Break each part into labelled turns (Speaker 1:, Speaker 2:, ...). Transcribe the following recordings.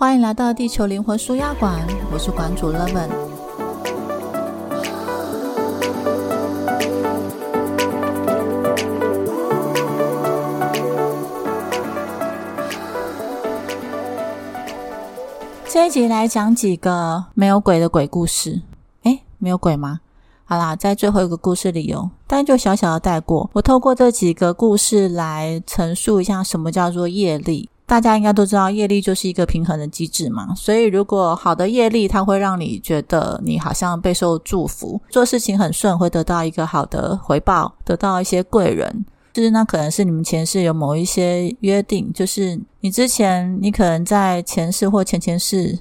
Speaker 1: 欢迎来到地球灵魂舒压馆，我是馆主 Leven。这一集来讲几个没有鬼的鬼故事。诶，没有鬼吗？好啦，在最后一个故事里有，但就小小的带过。我透过这几个故事来陈述一下什么叫做业力。大家应该都知道，业力就是一个平衡的机制嘛。所以，如果好的业力，它会让你觉得你好像备受祝福，做事情很顺，会得到一个好的回报，得到一些贵人。就是那可能是你们前世有某一些约定，就是你之前你可能在前世或前前世，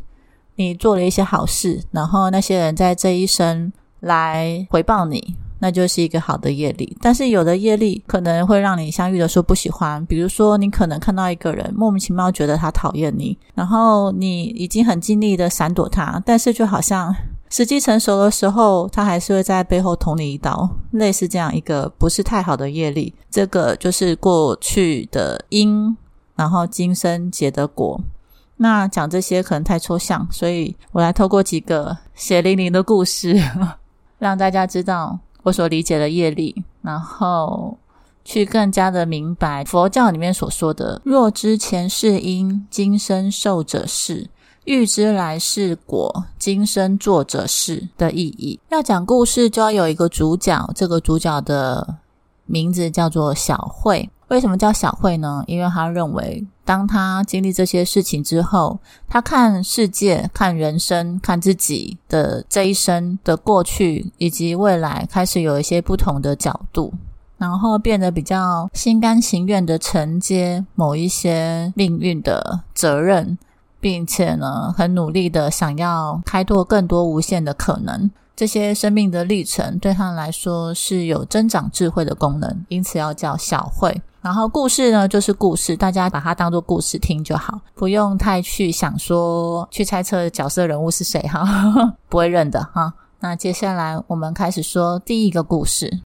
Speaker 1: 你做了一些好事，然后那些人在这一生来回报你。那就是一个好的业力，但是有的业力可能会让你相遇的时候不喜欢，比如说你可能看到一个人莫名其妙觉得他讨厌你，然后你已经很尽力的闪躲他，但是就好像时机成熟的时候，他还是会在背后捅你一刀，类似这样一个不是太好的业力，这个就是过去的因，然后今生结的果。那讲这些可能太抽象，所以我来透过几个血淋淋的故事，让大家知道。我所理解的业力，然后去更加的明白佛教里面所说的“若知前世因，今生受者是；欲知来世果，今生作者是”的意义。要讲故事，就要有一个主角，这个主角的名字叫做小慧。为什么叫小慧呢？因为他认为，当他经历这些事情之后，他看世界、看人生、看自己的这一生的过去以及未来，开始有一些不同的角度，然后变得比较心甘情愿的承接某一些命运的责任，并且呢，很努力的想要开拓更多无限的可能。这些生命的历程对他来说是有增长智慧的功能，因此要叫小慧。然后故事呢，就是故事，大家把它当做故事听就好，不用太去想说去猜测角色人物是谁哈，不会认的哈。那接下来我们开始说第一个故事。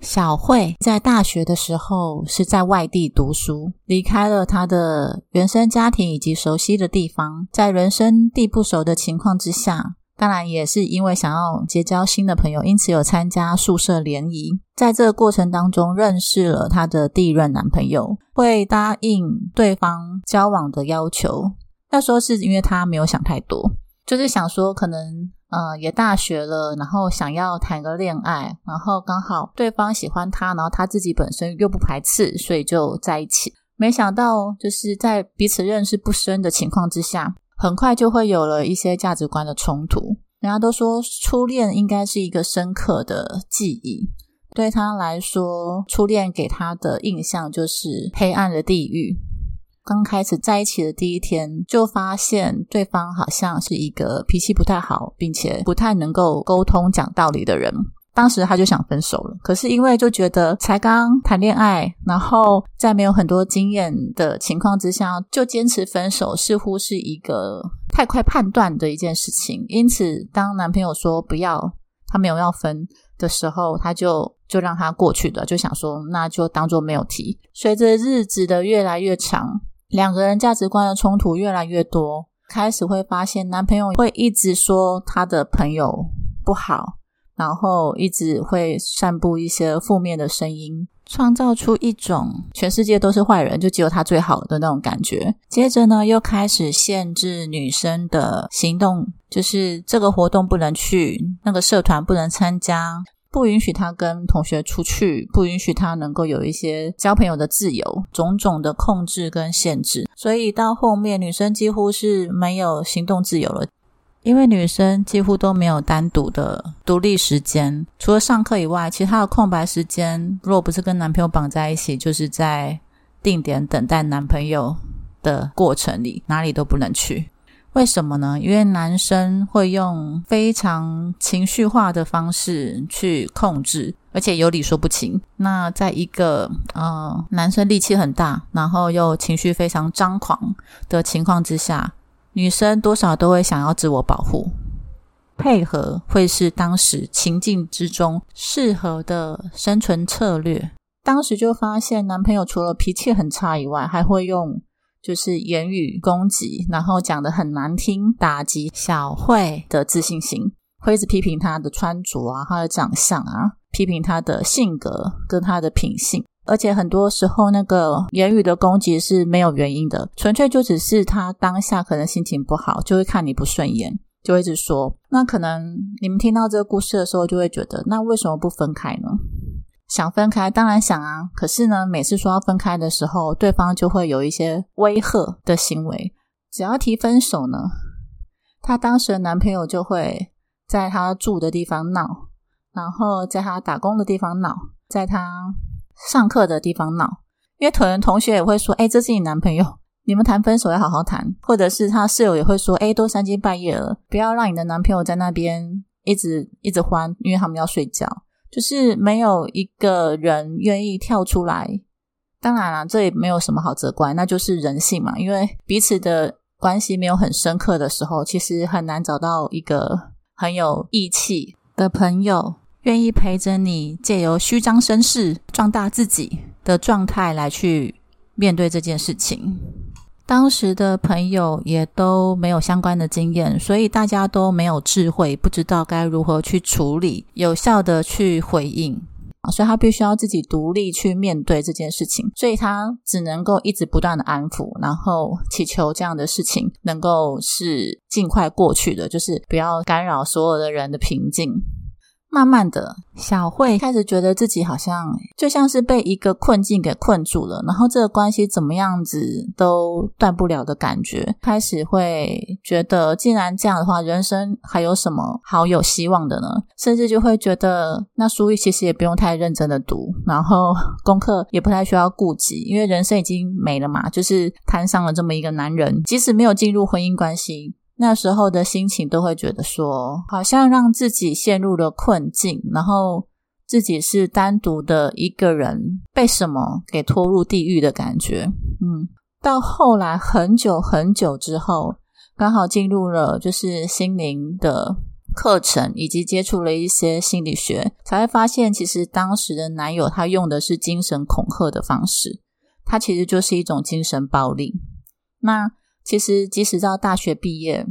Speaker 1: 小慧在大学的时候是在外地读书，离开了她的原生家庭以及熟悉的地方，在人生地不熟的情况之下。当然也是因为想要结交新的朋友，因此有参加宿舍联谊。在这个过程当中，认识了她的第一任男朋友，会答应对方交往的要求。那时候是因为他没有想太多，就是想说可能呃也大学了，然后想要谈个恋爱，然后刚好对方喜欢他，然后他自己本身又不排斥，所以就在一起。没想到就是在彼此认识不深的情况之下。很快就会有了一些价值观的冲突。人家都说初恋应该是一个深刻的记忆，对他来说，初恋给他的印象就是黑暗的地狱。刚开始在一起的第一天，就发现对方好像是一个脾气不太好，并且不太能够沟通、讲道理的人。当时他就想分手了，可是因为就觉得才刚谈恋爱，然后在没有很多经验的情况之下就坚持分手，似乎是一个太快判断的一件事情。因此，当男朋友说不要，他没有要分的时候，他就就让他过去的，就想说那就当做没有提。随着日子的越来越长，两个人价值观的冲突越来越多，开始会发现男朋友会一直说他的朋友不好。然后一直会散布一些负面的声音，创造出一种全世界都是坏人，就只有他最好的那种感觉。接着呢，又开始限制女生的行动，就是这个活动不能去，那个社团不能参加，不允许他跟同学出去，不允许他能够有一些交朋友的自由，种种的控制跟限制。所以到后面，女生几乎是没有行动自由了。因为女生几乎都没有单独的独立时间，除了上课以外，其他的空白时间，若不是跟男朋友绑在一起，就是在定点等待男朋友的过程里，哪里都不能去。为什么呢？因为男生会用非常情绪化的方式去控制，而且有理说不清。那在一个呃男生力气很大，然后又情绪非常张狂的情况之下。女生多少都会想要自我保护，配合会是当时情境之中适合的生存策略。当时就发现男朋友除了脾气很差以外，还会用。就是言语攻击，然后讲的很难听，打击小慧的自信心，会一直批评她的穿着啊，她的长相啊，批评她的性格跟她的品性。而且很多时候，那个言语的攻击是没有原因的，纯粹就只是他当下可能心情不好，就会看你不顺眼，就会一直说。那可能你们听到这个故事的时候，就会觉得，那为什么不分开呢？想分开，当然想啊。可是呢，每次说要分开的时候，对方就会有一些威吓的行为。只要提分手呢，她当时的男朋友就会在她住的地方闹，然后在她打工的地方闹，在她。上课的地方闹，因为可能同学也会说：“哎，这是你男朋友，你们谈分手要好好谈。”或者是他室友也会说：“哎，都三更半夜了，不要让你的男朋友在那边一直一直欢，因为他们要睡觉。”就是没有一个人愿意跳出来。当然了，这也没有什么好责怪，那就是人性嘛。因为彼此的关系没有很深刻的时候，其实很难找到一个很有义气的朋友。愿意陪着你，借由虚张声势、壮大自己的状态来去面对这件事情。当时的朋友也都没有相关的经验，所以大家都没有智慧，不知道该如何去处理、有效的去回应所以他必须要自己独立去面对这件事情，所以他只能够一直不断的安抚，然后祈求这样的事情能够是尽快过去的，就是不要干扰所有的人的平静。慢慢的，小慧开始觉得自己好像就像是被一个困境给困住了，然后这个关系怎么样子都断不了的感觉，开始会觉得，既然这样的话，人生还有什么好有希望的呢？甚至就会觉得，那书其实也不用太认真的读，然后 功课也不太需要顾及，因为人生已经没了嘛，就是摊上了这么一个男人，即使没有进入婚姻关系。那时候的心情都会觉得说，好像让自己陷入了困境，然后自己是单独的一个人，被什么给拖入地狱的感觉。嗯，到后来很久很久之后，刚好进入了就是心灵的课程，以及接触了一些心理学，才会发现，其实当时的男友他用的是精神恐吓的方式，他其实就是一种精神暴力。那。其实，即使到大学毕业，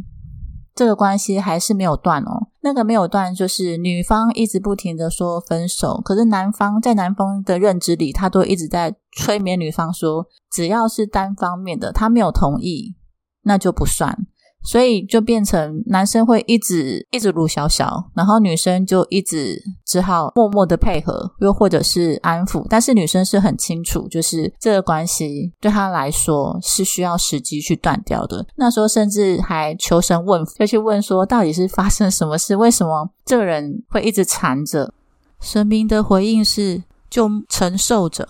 Speaker 1: 这个关系还是没有断哦。那个没有断，就是女方一直不停的说分手，可是男方在男方的认知里，他都一直在催眠女方说，只要是单方面的，他没有同意，那就不算。所以就变成男生会一直一直撸小小，然后女生就一直只好默默的配合，又或者是安抚。但是女生是很清楚，就是这个关系对她来说是需要时机去断掉的。那时候甚至还求神问佛，就去问说，到底是发生什么事？为什么这个人会一直缠着？神明的回应是，就承受着，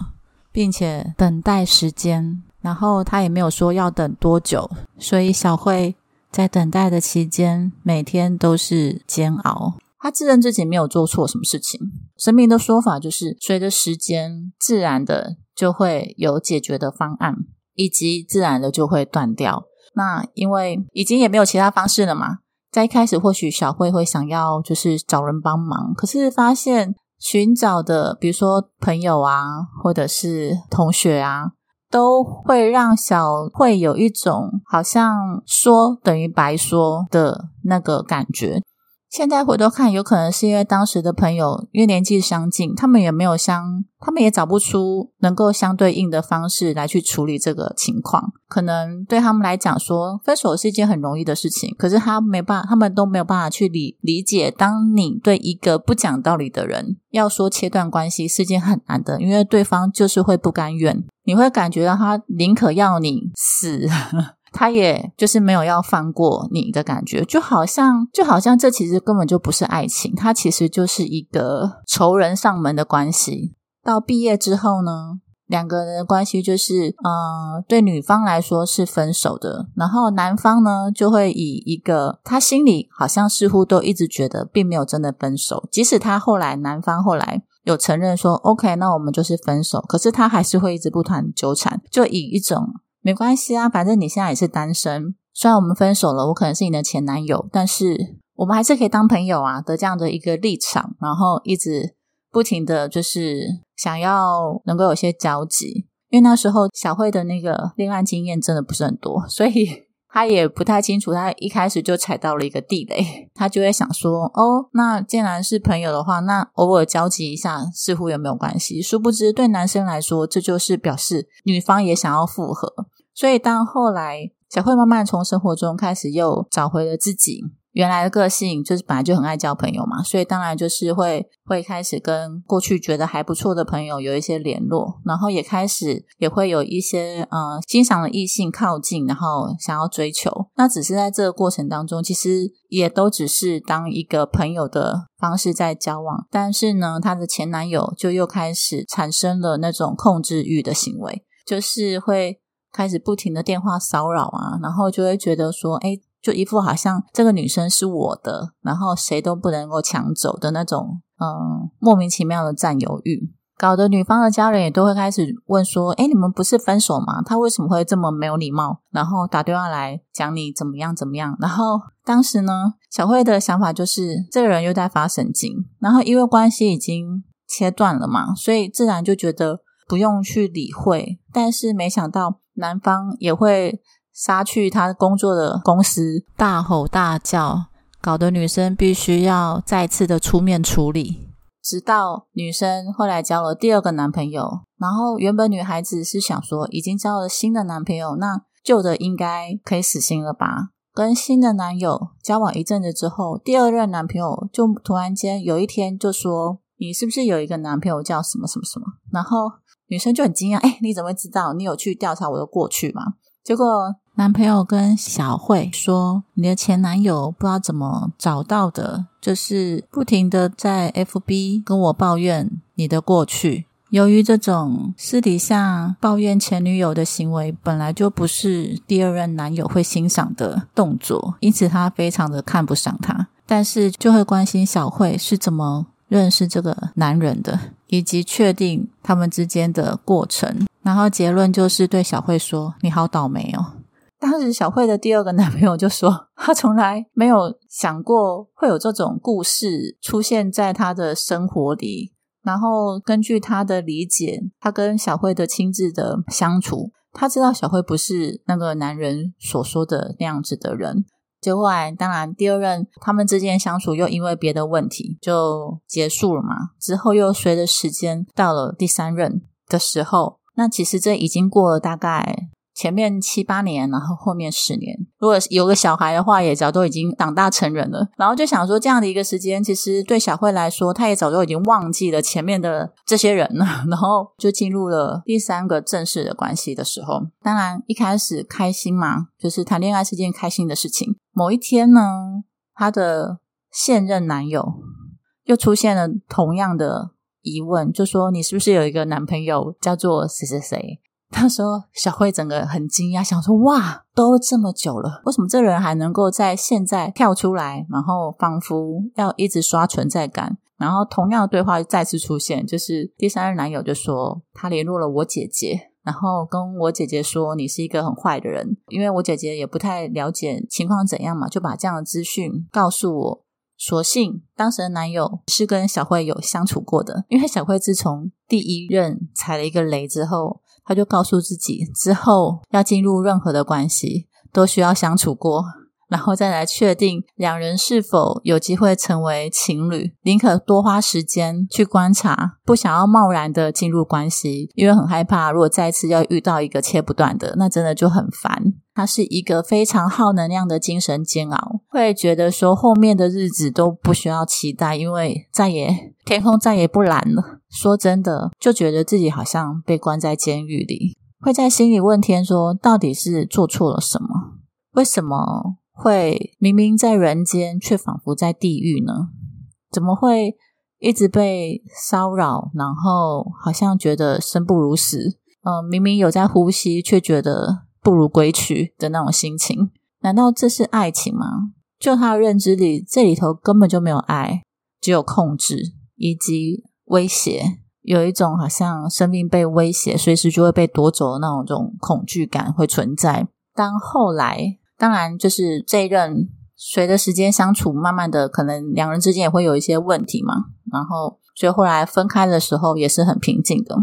Speaker 1: 并且等待时间。然后他也没有说要等多久，所以小慧。在等待的期间，每天都是煎熬。他自认自己没有做错什么事情。神明的说法就是，随着时间，自然的就会有解决的方案，以及自然的就会断掉。那因为已经也没有其他方式了嘛。在一开始，或许小慧会想要就是找人帮忙，可是发现寻找的，比如说朋友啊，或者是同学啊。都会让小慧有一种好像说等于白说的那个感觉。现在回头看，有可能是因为当时的朋友因为年纪相近，他们也没有相，他们也找不出能够相对应的方式来去处理这个情况。可能对他们来讲，说分手是一件很容易的事情，可是他没办法，他们都没有办法去理理解，当你对一个不讲道理的人要说切断关系是件很难的，因为对方就是会不甘愿，你会感觉到他宁可要你死。他也就是没有要放过你的感觉，就好像就好像这其实根本就不是爱情，它其实就是一个仇人上门的关系。到毕业之后呢，两个人的关系就是，呃，对女方来说是分手的，然后男方呢就会以一个他心里好像似乎都一直觉得并没有真的分手，即使他后来男方后来有承认说 OK，那我们就是分手，可是他还是会一直不断纠缠，就以一种。没关系啊，反正你现在也是单身。虽然我们分手了，我可能是你的前男友，但是我们还是可以当朋友啊的这样的一个立场，然后一直不停的就是想要能够有些交集。因为那时候小慧的那个恋爱经验真的不是很多，所以。他也不太清楚，他一开始就踩到了一个地雷，他就会想说：“哦，那既然是朋友的话，那偶尔交集一下似乎也没有关系。”殊不知，对男生来说，这就是表示女方也想要复合。所以，当后来小慧慢慢从生活中开始又找回了自己。原来的个性就是本来就很爱交朋友嘛，所以当然就是会会开始跟过去觉得还不错的朋友有一些联络，然后也开始也会有一些呃欣赏的异性靠近，然后想要追求。那只是在这个过程当中，其实也都只是当一个朋友的方式在交往。但是呢，她的前男友就又开始产生了那种控制欲的行为，就是会开始不停的电话骚扰啊，然后就会觉得说，哎。就一副好像这个女生是我的，然后谁都不能够抢走的那种，嗯，莫名其妙的占有欲，搞得女方的家人也都会开始问说：“哎，你们不是分手吗？他为什么会这么没有礼貌？然后打电话来讲你怎么样怎么样？”然后当时呢，小慧的想法就是这个人又在发神经，然后因为关系已经切断了嘛，所以自然就觉得不用去理会。但是没想到男方也会。杀去他工作的公司，大吼大叫，搞得女生必须要再次的出面处理。直到女生后来交了第二个男朋友，然后原本女孩子是想说，已经交了新的男朋友，那旧的应该可以死心了吧？跟新的男友交往一阵子之后，第二任男朋友就突然间有一天就说：“你是不是有一个男朋友叫什么什么什么？”然后女生就很惊讶：“哎，你怎么会知道？你有去调查我的过去吗？”结果。男朋友跟小慧说：“你的前男友不知道怎么找到的，就是不停的在 FB 跟我抱怨你的过去。由于这种私底下抱怨前女友的行为，本来就不是第二任男友会欣赏的动作，因此他非常的看不上他。但是就会关心小慧是怎么认识这个男人的，以及确定他们之间的过程。然后结论就是对小慧说：‘你好倒霉哦。’”当时小慧的第二个男朋友就说，他从来没有想过会有这种故事出现在他的生活里。然后根据他的理解，他跟小慧的亲自的相处，他知道小慧不是那个男人所说的那样子的人。结果来，当然第二任他们之间相处又因为别的问题就结束了嘛。之后又随着时间到了第三任的时候，那其实这已经过了大概。前面七八年，然后后面十年，如果有个小孩的话，也早都已经长大成人了。然后就想说，这样的一个时间，其实对小慧来说，她也早就已经忘记了前面的这些人了。然后就进入了第三个正式的关系的时候，当然一开始开心嘛，就是谈恋爱是件开心的事情。某一天呢，她的现任男友又出现了同样的疑问，就说：“你是不是有一个男朋友叫做谁谁谁？”他说：“小慧整个很惊讶，想说哇，都这么久了，为什么这人还能够在现在跳出来？然后仿佛要一直刷存在感。然后同样的对话再次出现，就是第三任男友就说他联络了我姐姐，然后跟我姐姐说你是一个很坏的人，因为我姐姐也不太了解情况怎样嘛，就把这样的资讯告诉我。所幸当时的男友是跟小慧有相处过的，因为小慧自从第一任踩了一个雷之后。”他就告诉自己，之后要进入任何的关系，都需要相处过，然后再来确定两人是否有机会成为情侣。宁可多花时间去观察，不想要贸然的进入关系，因为很害怕，如果再次要遇到一个切不断的，那真的就很烦。他是一个非常耗能量的精神煎熬，会觉得说后面的日子都不需要期待，因为再也天空再也不蓝了。说真的，就觉得自己好像被关在监狱里，会在心里问天说：到底是做错了什么？为什么会明明在人间，却仿佛在地狱呢？怎么会一直被骚扰，然后好像觉得生不如死？嗯，明明有在呼吸，却觉得。不如归去的那种心情，难道这是爱情吗？就他的认知里，这里头根本就没有爱，只有控制以及威胁，有一种好像生命被威胁，随时就会被夺走的那种种恐惧感会存在。当后来，当然就是这一任随着时间相处，慢慢的可能两人之间也会有一些问题嘛，然后所以后来分开的时候也是很平静的。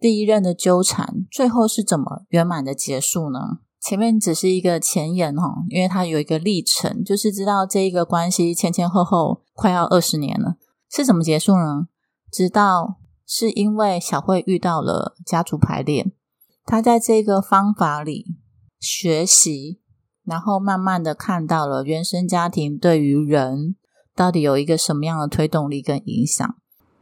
Speaker 1: 第一任的纠缠，最后是怎么圆满的结束呢？前面只是一个前言哈，因为它有一个历程，就是知道这一个关系前前后后快要二十年了，是怎么结束呢？直到是因为小慧遇到了家族排列，她在这个方法里学习，然后慢慢的看到了原生家庭对于人到底有一个什么样的推动力跟影响。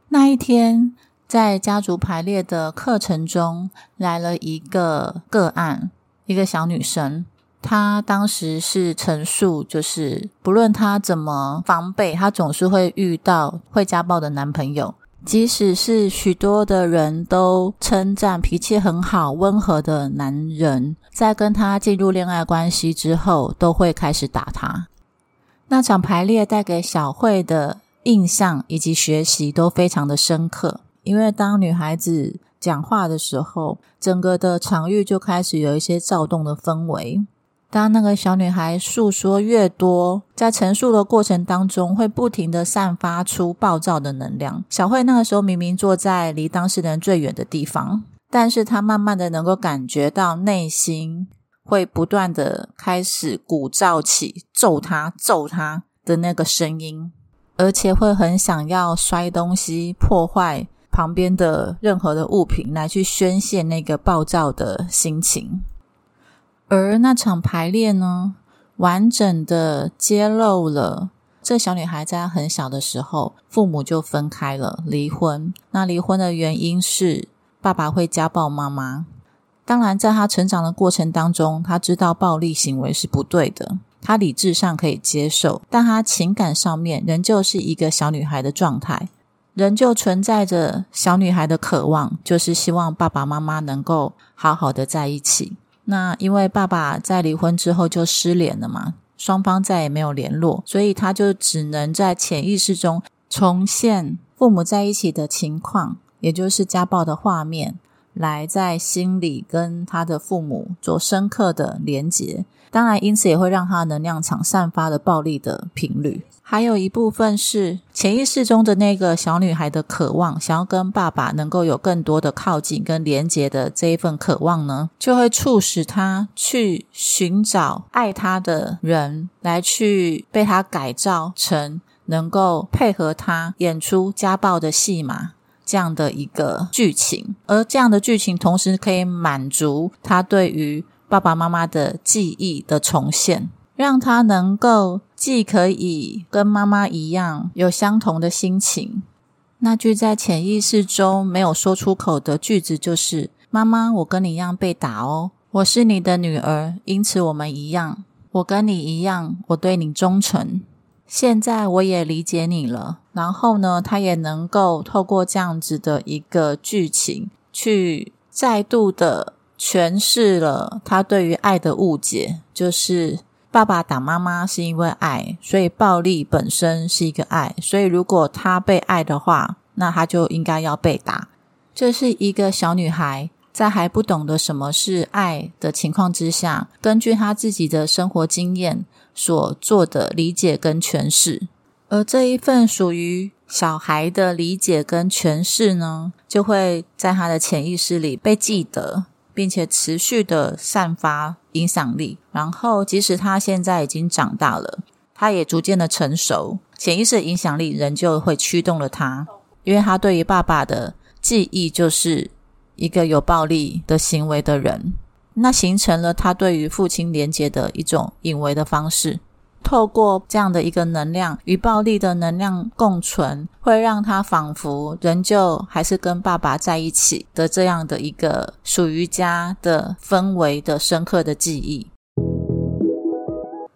Speaker 1: 那一天在家族排列的课程中，来了一个个案。一个小女生，她当时是陈述，就是不论她怎么防备，她总是会遇到会家暴的男朋友。即使是许多的人都称赞脾气很好、温和的男人，在跟他进入恋爱关系之后，都会开始打他。那场排列带给小慧的印象以及学习都非常的深刻，因为当女孩子。讲话的时候，整个的场域就开始有一些躁动的氛围。当那个小女孩诉说越多，在陈述的过程当中，会不停的散发出暴躁的能量。小慧那个时候明明坐在离当事人最远的地方，但是她慢慢的能够感觉到内心会不断的开始鼓噪起揍她、揍她的那个声音，而且会很想要摔东西、破坏。旁边的任何的物品来去宣泄那个暴躁的心情，而那场排练呢，完整的揭露了这小女孩在她很小的时候，父母就分开了，离婚。那离婚的原因是爸爸会家暴妈妈。当然，在她成长的过程当中，她知道暴力行为是不对的，她理智上可以接受，但她情感上面仍旧是一个小女孩的状态。仍旧存在着小女孩的渴望，就是希望爸爸妈妈能够好好的在一起。那因为爸爸在离婚之后就失联了嘛，双方再也没有联络，所以他就只能在潜意识中重现父母在一起的情况，也就是家暴的画面，来在心里跟他的父母做深刻的连结。当然，因此也会让他能量场散发的暴力的频率。还有一部分是潜意识中的那个小女孩的渴望，想要跟爸爸能够有更多的靠近跟连接的这一份渴望呢，就会促使她去寻找爱她的人，来去被他改造成能够配合他演出家暴的戏码这样的一个剧情，而这样的剧情同时可以满足他对于爸爸妈妈的记忆的重现。让他能够既可以跟妈妈一样有相同的心情。那句在潜意识中没有说出口的句子就是：“妈妈，我跟你一样被打哦，我是你的女儿，因此我们一样。我跟你一样，我对你忠诚。现在我也理解你了。然后呢，他也能够透过这样子的一个剧情，去再度的诠释了他对于爱的误解，就是。爸爸打妈妈是因为爱，所以暴力本身是一个爱。所以如果他被爱的话，那他就应该要被打。这是一个小女孩在还不懂得什么是爱的情况之下，根据她自己的生活经验所做的理解跟诠释。而这一份属于小孩的理解跟诠释呢，就会在他的潜意识里被记得。并且持续的散发影响力，然后即使他现在已经长大了，他也逐渐的成熟，潜意识的影响力仍旧会驱动了他，因为他对于爸爸的记忆就是一个有暴力的行为的人，那形成了他对于父亲连接的一种隐为的方式。透过这样的一个能量与暴力的能量共存，会让他仿佛仍旧还是跟爸爸在一起的这样的一个属于家的氛围的深刻的记忆。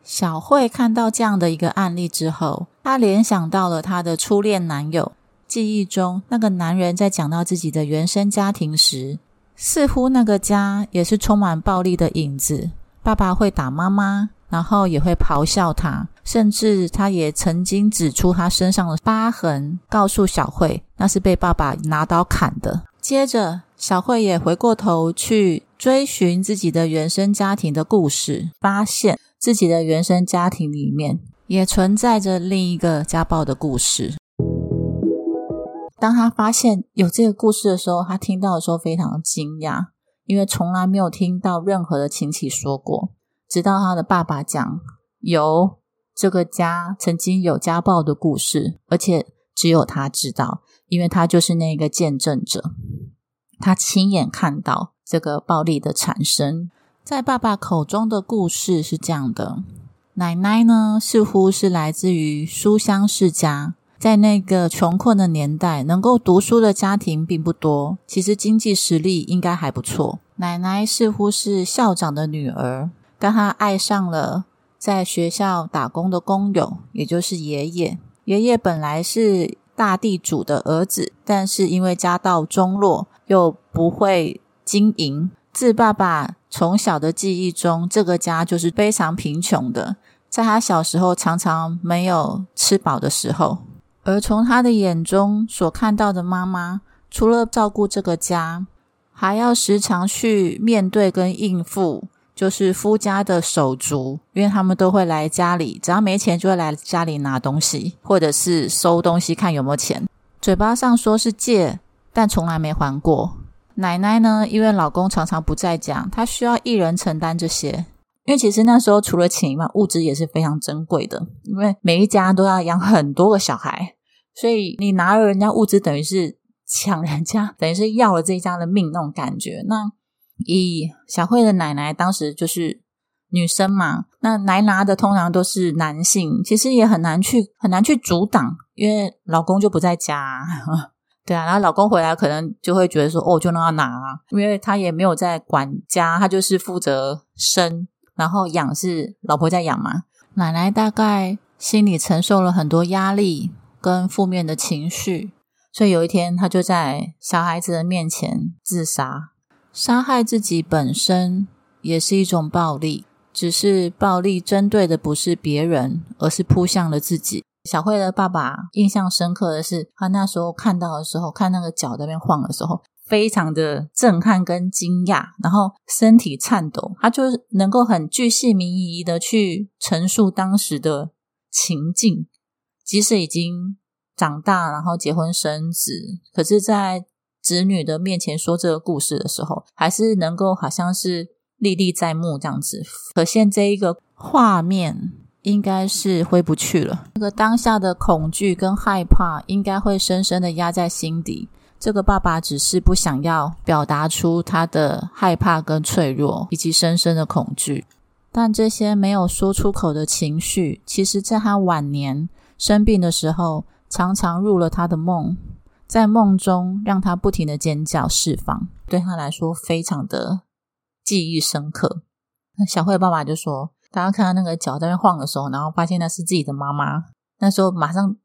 Speaker 1: 小慧看到这样的一个案例之后，她联想到了她的初恋男友，记忆中那个男人在讲到自己的原生家庭时，似乎那个家也是充满暴力的影子，爸爸会打妈妈。然后也会咆哮他，甚至他也曾经指出他身上的疤痕，告诉小慧那是被爸爸拿刀砍的。接着，小慧也回过头去追寻自己的原生家庭的故事，发现自己的原生家庭里面也存在着另一个家暴的故事。当他发现有这个故事的时候，他听到的时候非常惊讶，因为从来没有听到任何的亲戚说过。直到他的爸爸讲有这个家曾经有家暴的故事，而且只有他知道，因为他就是那个见证者，他亲眼看到这个暴力的产生。在爸爸口中的故事是这样的：奶奶呢，似乎是来自于书香世家，在那个穷困的年代，能够读书的家庭并不多，其实经济实力应该还不错。奶奶似乎是校长的女儿。但他爱上了在学校打工的工友，也就是爷爷。爷爷本来是大地主的儿子，但是因为家道中落，又不会经营。自爸爸从小的记忆中，这个家就是非常贫穷的。在他小时候，常常没有吃饱的时候。而从他的眼中所看到的妈妈，除了照顾这个家，还要时常去面对跟应付。就是夫家的手足，因为他们都会来家里，只要没钱就会来家里拿东西，或者是收东西，看有没有钱。嘴巴上说是借，但从来没还过。奶奶呢，因为老公常常不在家，她需要一人承担这些。因为其实那时候除了钱以外，物质也是非常珍贵的，因为每一家都要养很多个小孩，所以你拿了人家物资，等于是抢人家，等于是要了这一家的命那种感觉。那。以小慧的奶奶当时就是女生嘛，那来拿的通常都是男性，其实也很难去很难去阻挡，因为老公就不在家，对啊，然后老公回来可能就会觉得说，哦，就让他拿，啊因为他也没有在管家，他就是负责生，然后养是老婆在养嘛。奶奶大概心里承受了很多压力跟负面的情绪，所以有一天她就在小孩子的面前自杀。杀害自己本身也是一种暴力，只是暴力针对的不是别人，而是扑向了自己。小慧的爸爸印象深刻的是，他那时候看到的时候，看那个脚在那边晃的时候，非常的震撼跟惊讶，然后身体颤抖，他就能够很具细靡遗的去陈述当时的情境，即使已经长大，然后结婚生子，可是，在子女的面前说这个故事的时候，还是能够好像是历历在目这样子，可见这一个画面应该是回不去了。那个当下的恐惧跟害怕，应该会深深的压在心底。这个爸爸只是不想要表达出他的害怕跟脆弱，以及深深的恐惧。但这些没有说出口的情绪，其实在他晚年生病的时候，常常入了他的梦。在梦中让他不停的尖叫释放，对他来说非常的记忆深刻。小慧爸爸就说：“大家看到那个脚在那晃的时候，然后发现那是自己的妈妈，那时候马上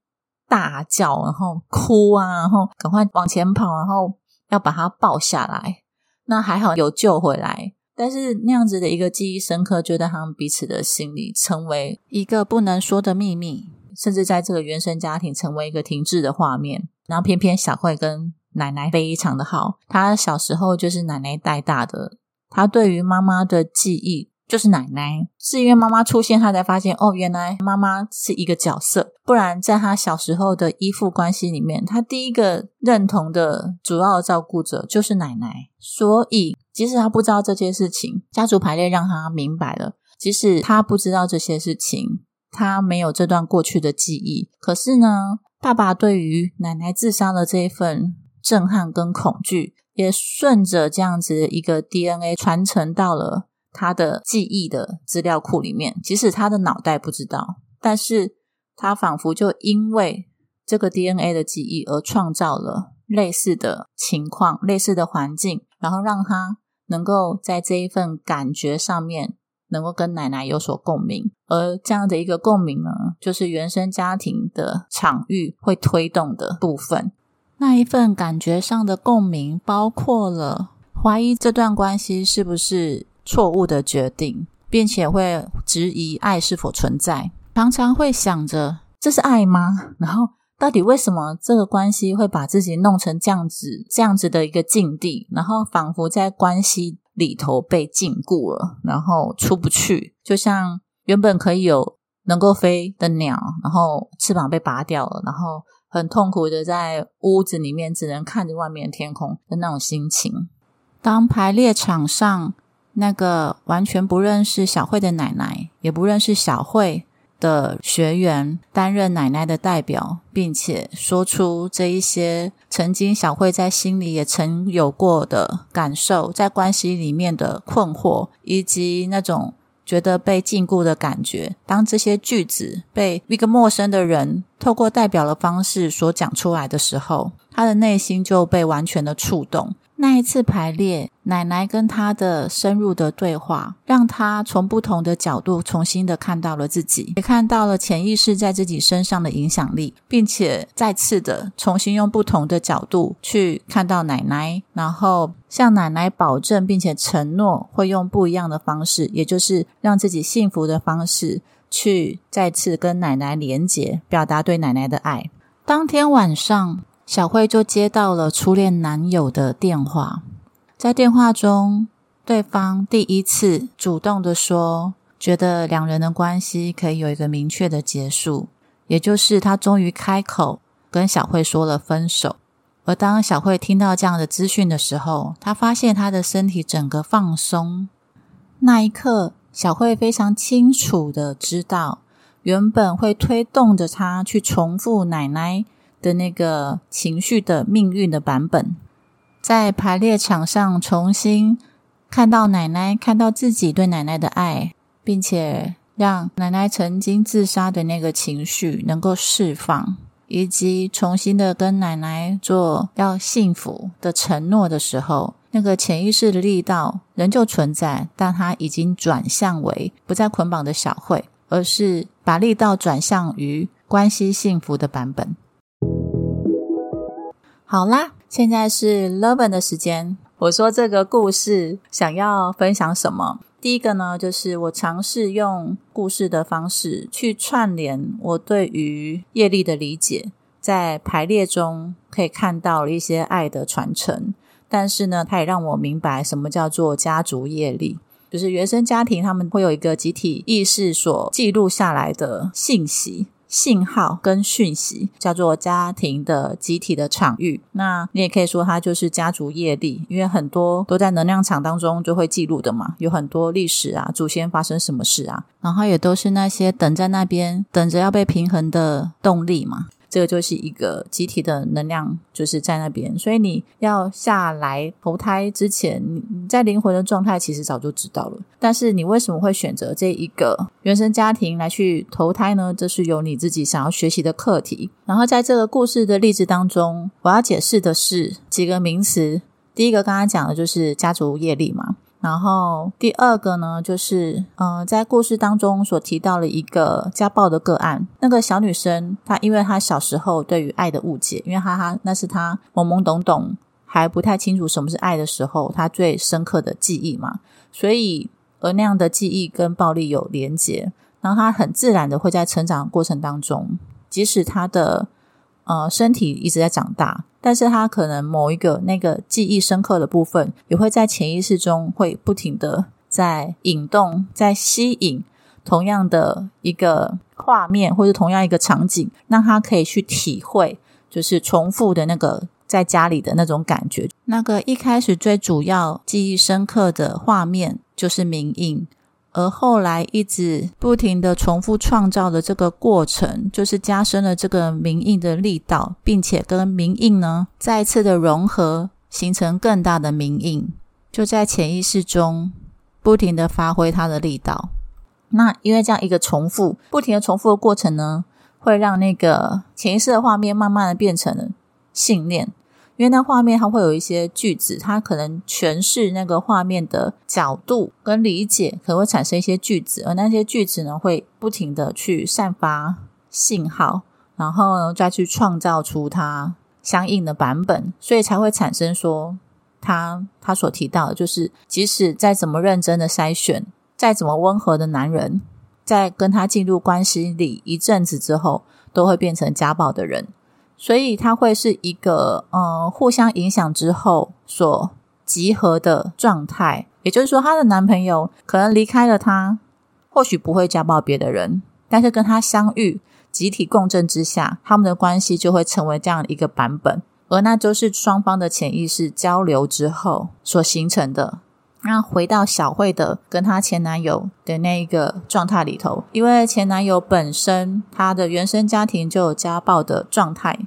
Speaker 1: 大叫，然后哭啊，然后赶快往前跑，然后要把他抱下来。那还好有救回来，但是那样子的一个记忆深刻，就在他们彼此的心里成为一个不能说的秘密，甚至在这个原生家庭成为一个停滞的画面。”然后偏偏小慧跟奶奶非常的好，她小时候就是奶奶带大的，她对于妈妈的记忆就是奶奶，是因为妈妈出现，她才发现哦，原来妈妈是一个角色，不然在她小时候的依附关系里面，她第一个认同的主要照顾者就是奶奶，所以即使她不知道这些事情，家族排列让她明白了，即使她不知道这些事情，她没有这段过去的记忆，可是呢？爸爸对于奶奶自杀的这一份震撼跟恐惧，也顺着这样子一个 DNA 传承到了他的记忆的资料库里面。即使他的脑袋不知道，但是他仿佛就因为这个 DNA 的记忆而创造了类似的情况、类似的环境，然后让他能够在这一份感觉上面。能够跟奶奶有所共鸣，而这样的一个共鸣呢，就是原生家庭的场域会推动的部分。那一份感觉上的共鸣，包括了怀疑这段关系是不是错误的决定，并且会质疑爱是否存在，常常会想着这是爱吗？然后到底为什么这个关系会把自己弄成这样子、这样子的一个境地？然后仿佛在关系。里头被禁锢了，然后出不去，就像原本可以有能够飞的鸟，然后翅膀被拔掉了，然后很痛苦的在屋子里面只能看着外面天空的那种心情。当排列场上那个完全不认识小慧的奶奶，也不认识小慧的学员担任奶奶的代表，并且说出这一些曾经小慧在心里也曾有过的感受，在关系里面的困惑，以及那种。觉得被禁锢的感觉。当这些句子被一个陌生的人透过代表的方式所讲出来的时候，他的内心就被完全的触动。那一次排列，奶奶跟他的深入的对话，让他从不同的角度重新的看到了自己，也看到了潜意识在自己身上的影响力，并且再次的重新用不同的角度去看到奶奶，然后向奶奶保证，并且承诺会用不一样的方式，也就是让自己幸福的方式，去再次跟奶奶连结，表达对奶奶的爱。当天晚上。小慧就接到了初恋男友的电话，在电话中，对方第一次主动的说，觉得两人的关系可以有一个明确的结束，也就是他终于开口跟小慧说了分手。而当小慧听到这样的资讯的时候，她发现她的身体整个放松。那一刻，小慧非常清楚的知道，原本会推动着她去重复奶奶。的那个情绪的命运的版本，在排列场上重新看到奶奶，看到自己对奶奶的爱，并且让奶奶曾经自杀的那个情绪能够释放，以及重新的跟奶奶做要幸福的承诺的时候，那个潜意识的力道仍旧存在，但它已经转向为不再捆绑的小慧，而是把力道转向于关系幸福的版本。好啦，现在是 Loven 的时间。我说这个故事想要分享什么？第一个呢，就是我尝试用故事的方式去串联我对于业力的理解，在排列中可以看到一些爱的传承。但是呢，它也让我明白什么叫做家族业力，就是原生家庭他们会有一个集体意识所记录下来的信息。信号跟讯息叫做家庭的集体的场域，那你也可以说它就是家族业力，因为很多都在能量场当中就会记录的嘛，有很多历史啊，祖先发生什么事啊，然后也都是那些等在那边等着要被平衡的动力嘛。这个就是一个集体的能量，就是在那边，所以你要下来投胎之前，你在灵魂的状态其实早就知道了。但是你为什么会选择这一个原生家庭来去投胎呢？这是有你自己想要学习的课题。然后在这个故事的例子当中，我要解释的是几个名词。第一个刚刚讲的就是家族业力嘛。然后第二个呢，就是嗯，在故事当中所提到了一个家暴的个案。那个小女生，她因为她小时候对于爱的误解，因为哈哈那是她懵懵懂懂还不太清楚什么是爱的时候，她最深刻的记忆嘛。所以而那样的记忆跟暴力有连结，然后她很自然的会在成长过程当中，即使她的。呃，身体一直在长大，但是他可能某一个那个记忆深刻的部分，也会在潜意识中会不停的在引动，在吸引同样的一个画面，或者同样一个场景，让他可以去体会，就是重复的那个在家里的那种感觉。那个一开始最主要记忆深刻的画面，就是明印。而后来一直不停的重复创造的这个过程，就是加深了这个明印的力道，并且跟明印呢再次的融合，形成更大的明印，就在潜意识中不停的发挥它的力道。那因为这样一个重复、不停的重复的过程呢，会让那个潜意识的画面慢慢的变成了信念。因为那画面它会有一些句子，它可能诠释那个画面的角度跟理解，可能会产生一些句子，而那些句子呢会不停的去散发信号，然后呢再去创造出它相应的版本，所以才会产生说他他所提到的，就是即使再怎么认真的筛选，再怎么温和的男人，在跟他进入关系里一阵子之后，都会变成家暴的人。所以它会是一个呃互相影响之后所集合的状态，也就是说，她的男朋友可能离开了她，或许不会家暴别的人，但是跟她相遇，集体共振之下，他们的关系就会成为这样一个版本，而那就是双方的潜意识交流之后所形成的。那回到小慧的跟她前男友的那一个状态里头，因为前男友本身他的原生家庭就有家暴的状态，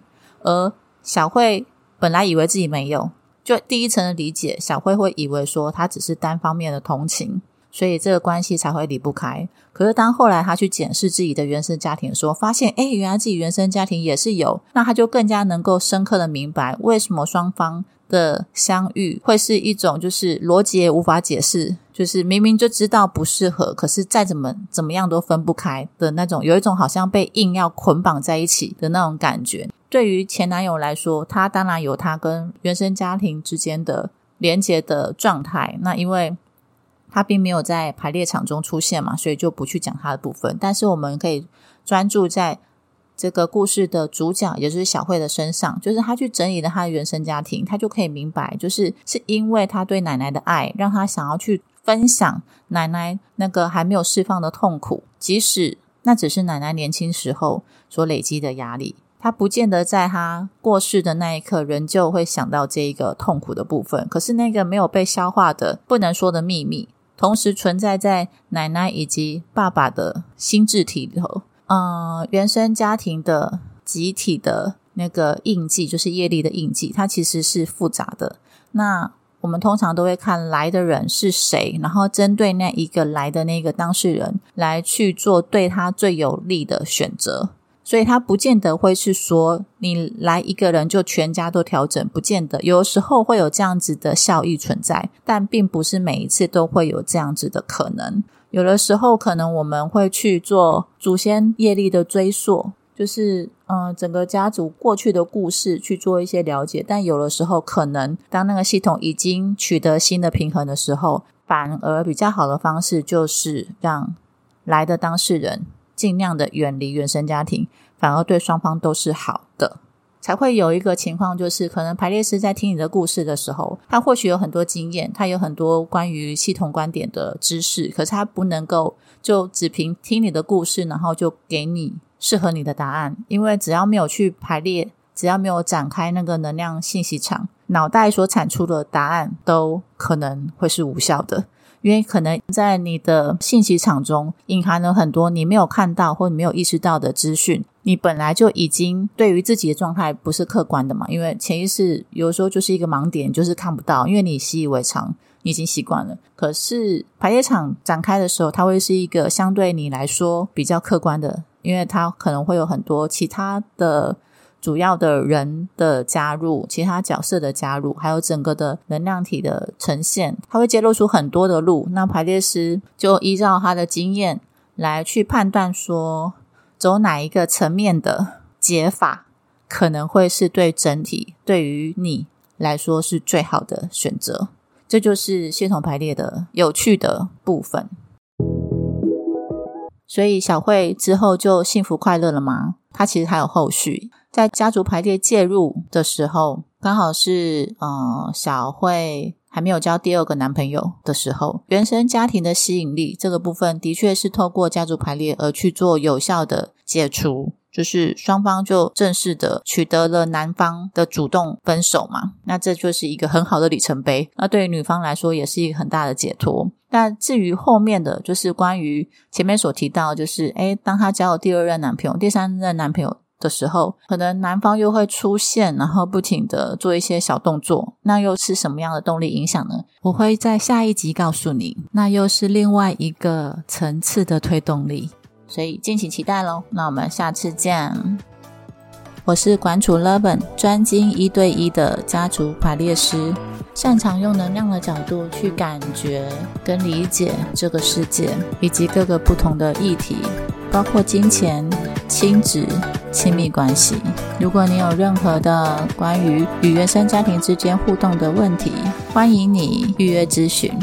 Speaker 1: 而小慧本来以为自己没有，就第一层的理解，小慧会以为说他只是单方面的同情。所以这个关系才会离不开。可是当后来他去检视自己的原生家庭，说发现，哎，原来自己原生家庭也是有，那他就更加能够深刻的明白，为什么双方的相遇会是一种就是逻辑无法解释，就是明明就知道不适合，可是再怎么怎么样都分不开的那种，有一种好像被硬要捆绑在一起的那种感觉。对于前男友来说，他当然有他跟原生家庭之间的连接的状态，那因为。他并没有在排列场中出现嘛，所以就不去讲他的部分。但是我们可以专注在这个故事的主角，也就是小慧的身上，就是他去整理了他的原生家庭，他就可以明白，就是是因为他对奶奶的爱，让他想要去分享奶奶那个还没有释放的痛苦，即使那只是奶奶年轻时候所累积的压力。他不见得在他过世的那一刻，仍旧会想到这一个痛苦的部分。可是那个没有被消化的、不能说的秘密。同时存在在奶奶以及爸爸的心智体里头，嗯，原生家庭的集体的那个印记，就是业力的印记，它其实是复杂的。那我们通常都会看来的人是谁，然后针对那一个来的那个当事人来去做对他最有利的选择。所以他不见得会是说你来一个人就全家都调整，不见得。有时候会有这样子的效益存在，但并不是每一次都会有这样子的可能。有的时候可能我们会去做祖先业力的追溯，就是嗯整个家族过去的故事去做一些了解。但有的时候可能当那个系统已经取得新的平衡的时候，反而比较好的方式就是让来的当事人。尽量的远离原生家庭，反而对双方都是好的，才会有一个情况，就是可能排列师在听你的故事的时候，他或许有很多经验，他有很多关于系统观点的知识，可是他不能够就只凭听你的故事，然后就给你适合你的答案，因为只要没有去排列，只要没有展开那个能量信息场，脑袋所产出的答案都可能会是无效的。因为可能在你的信息场中隐含了很多你没有看到或没有意识到的资讯，你本来就已经对于自己的状态不是客观的嘛。因为潜意识有时候就是一个盲点，就是看不到，因为你习以为常，你已经习惯了。可是排列场展开的时候，它会是一个相对你来说比较客观的，因为它可能会有很多其他的。主要的人的加入，其他角色的加入，还有整个的能量体的呈现，它会揭露出很多的路。那排列师就依照他的经验来去判断，说走哪一个层面的解法，可能会是对整体对于你来说是最好的选择。这就是系统排列的有趣的部分。所以小慧之后就幸福快乐了吗？她其实还有后续。在家族排列介入的时候，刚好是呃小慧还没有交第二个男朋友的时候，原生家庭的吸引力这个部分的确是透过家族排列而去做有效的解除，就是双方就正式的取得了男方的主动分手嘛，那这就是一个很好的里程碑。那对于女方来说也是一个很大的解脱。那至于后面的就是关于前面所提到，就是诶当他交了第二任男朋友、第三任男朋友。的时候，可能男方又会出现，然后不停的做一些小动作，那又是什么样的动力影响呢？我会在下一集告诉你，那又是另外一个层次的推动力，所以敬请期待喽。那我们下次见。我是馆主 Levin，专精一对一的家族排列师，擅长用能量的角度去感觉跟理解这个世界以及各个不同的议题，包括金钱。亲子、亲密关系。如果你有任何的关于与原生家庭之间互动的问题，欢迎你预约咨询。